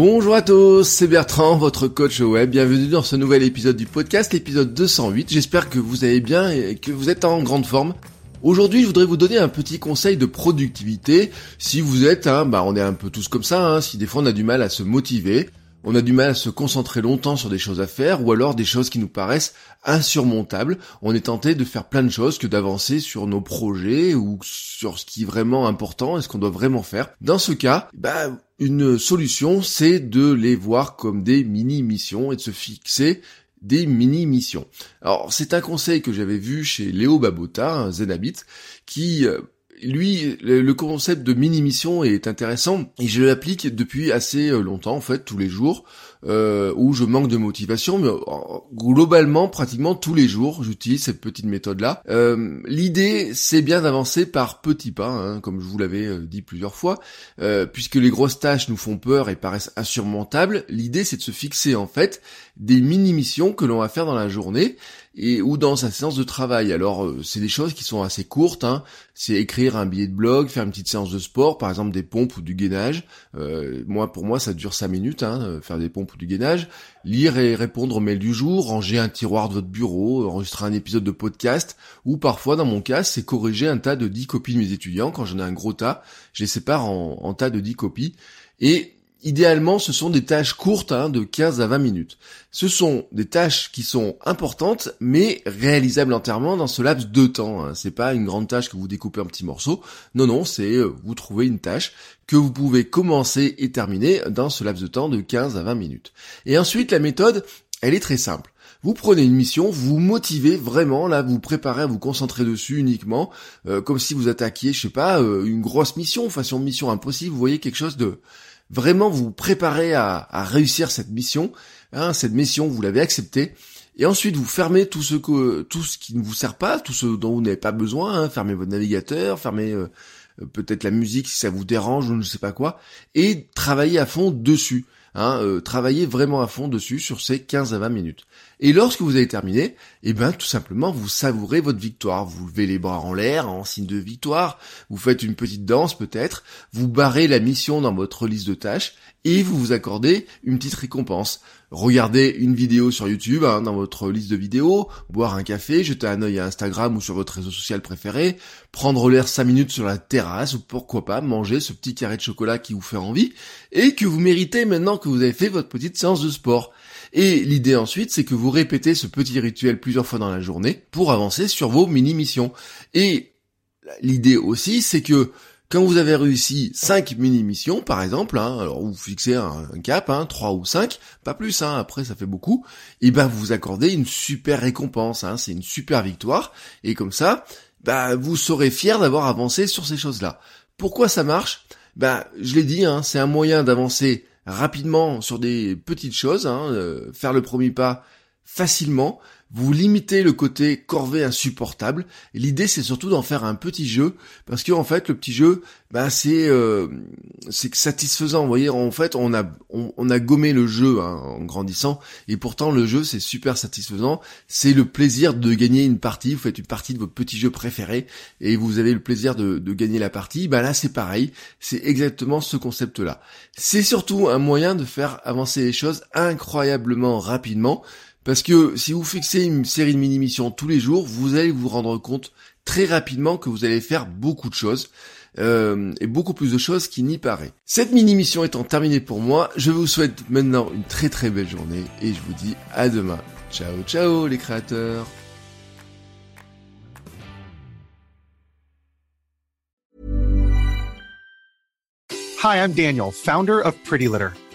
Bonjour à tous, c'est Bertrand, votre coach web. Bienvenue dans ce nouvel épisode du podcast, l'épisode 208. J'espère que vous allez bien et que vous êtes en grande forme. Aujourd'hui, je voudrais vous donner un petit conseil de productivité. Si vous êtes, hein, bah, on est un peu tous comme ça, hein, si des fois on a du mal à se motiver, on a du mal à se concentrer longtemps sur des choses à faire, ou alors des choses qui nous paraissent insurmontables. On est tenté de faire plein de choses que d'avancer sur nos projets ou sur ce qui est vraiment important et ce qu'on doit vraiment faire. Dans ce cas, bah, une solution, c'est de les voir comme des mini-missions et de se fixer des mini-missions. Alors, c'est un conseil que j'avais vu chez Léo Babota, un Zenabit, qui euh, lui, le concept de mini-mission est intéressant et je l'applique depuis assez euh, longtemps en fait, tous les jours, euh, où je manque de motivation, mais euh, globalement, pratiquement tous les jours, j'utilise cette petite méthode-là. Euh, L'idée, c'est bien d'avancer par petits pas, hein, comme je vous l'avais dit plusieurs fois, puisque les grosses tâches nous font peur et paraissent insurmontables. L'idée, c'est de se fixer en fait des mini-missions que l'on va faire dans la journée et ou dans sa séance de travail. Alors euh, c'est des choses qui sont assez courtes, hein. c'est écrire un billet de blog, faire une petite séance de sport, par exemple des pompes ou du gainage. Euh, moi pour moi ça dure 5 minutes, hein, euh, faire des pompes ou du gainage. Lire et répondre aux mails du jour, ranger un tiroir de votre bureau, enregistrer un épisode de podcast, ou parfois dans mon cas c'est corriger un tas de 10 copies de mes étudiants. Quand j'en ai un gros tas, je les sépare en, en tas de 10 copies. Et idéalement, ce sont des tâches courtes hein, de 15 à 20 minutes. Ce sont des tâches qui sont importantes, mais réalisables entièrement dans ce laps de temps. Hein. C'est pas une grande tâche que vous découpez en petits morceaux. Non, non, c'est euh, vous trouvez une tâche que vous pouvez commencer et terminer dans ce laps de temps de 15 à 20 minutes. Et ensuite, la méthode, elle est très simple. Vous prenez une mission, vous motivez vraiment, là, vous préparez à vous concentrer dessus uniquement, euh, comme si vous attaquiez, je sais pas, euh, une grosse mission, façon mission impossible, vous voyez quelque chose de vraiment vous préparez à, réussir cette mission. Hein, cette mission, vous l'avez acceptée. Et ensuite, vous fermez tout ce que, tout ce qui ne vous sert pas, tout ce dont vous n'avez pas besoin. Hein, fermez votre navigateur, fermez euh, peut-être la musique si ça vous dérange ou je ne sais pas quoi, et travaillez à fond dessus. Hein, euh, travaillez vraiment à fond dessus sur ces 15 à 20 minutes. Et lorsque vous avez terminé, eh ben tout simplement vous savourez votre victoire. Vous levez les bras en l'air en signe de victoire, vous faites une petite danse peut-être, vous barrez la mission dans votre liste de tâches et vous vous accordez une petite récompense. Regardez une vidéo sur YouTube hein, dans votre liste de vidéos, boire un café, jeter un œil à Instagram ou sur votre réseau social préféré, prendre l'air 5 minutes sur la terrasse ou pourquoi pas manger ce petit carré de chocolat qui vous fait envie et que vous méritez maintenant que vous avez fait votre petite séance de sport. Et l'idée ensuite, c'est que vous répétez ce petit rituel plusieurs fois dans la journée pour avancer sur vos mini-missions. Et l'idée aussi, c'est que quand vous avez réussi 5 mini-missions, par exemple, hein, alors vous fixez un, cap, hein, 3 ou 5, pas plus, hein, après ça fait beaucoup, et ben vous vous accordez une super récompense, hein, c'est une super victoire, et comme ça, bah vous serez fier d'avoir avancé sur ces choses-là. Pourquoi ça marche? Bah je l'ai dit, hein, c'est un moyen d'avancer rapidement sur des petites choses, hein, euh, faire le premier pas facilement, vous limitez le côté corvée insupportable. L'idée c'est surtout d'en faire un petit jeu parce que en fait le petit jeu, bah c'est euh, satisfaisant. Vous voyez, en fait on a gommé le jeu hein, en grandissant et pourtant le jeu c'est super satisfaisant. C'est le plaisir de gagner une partie. Vous faites une partie de votre petit jeu préféré et vous avez le plaisir de, de gagner la partie. Bah là c'est pareil. C'est exactement ce concept là. C'est surtout un moyen de faire avancer les choses incroyablement rapidement. Parce que si vous fixez une série de mini-missions tous les jours, vous allez vous rendre compte très rapidement que vous allez faire beaucoup de choses. Euh, et beaucoup plus de choses qu'il n'y paraît. Cette mini-mission étant terminée pour moi, je vous souhaite maintenant une très très belle journée et je vous dis à demain. Ciao ciao les créateurs Hi, I'm Daniel, founder of Pretty Litter.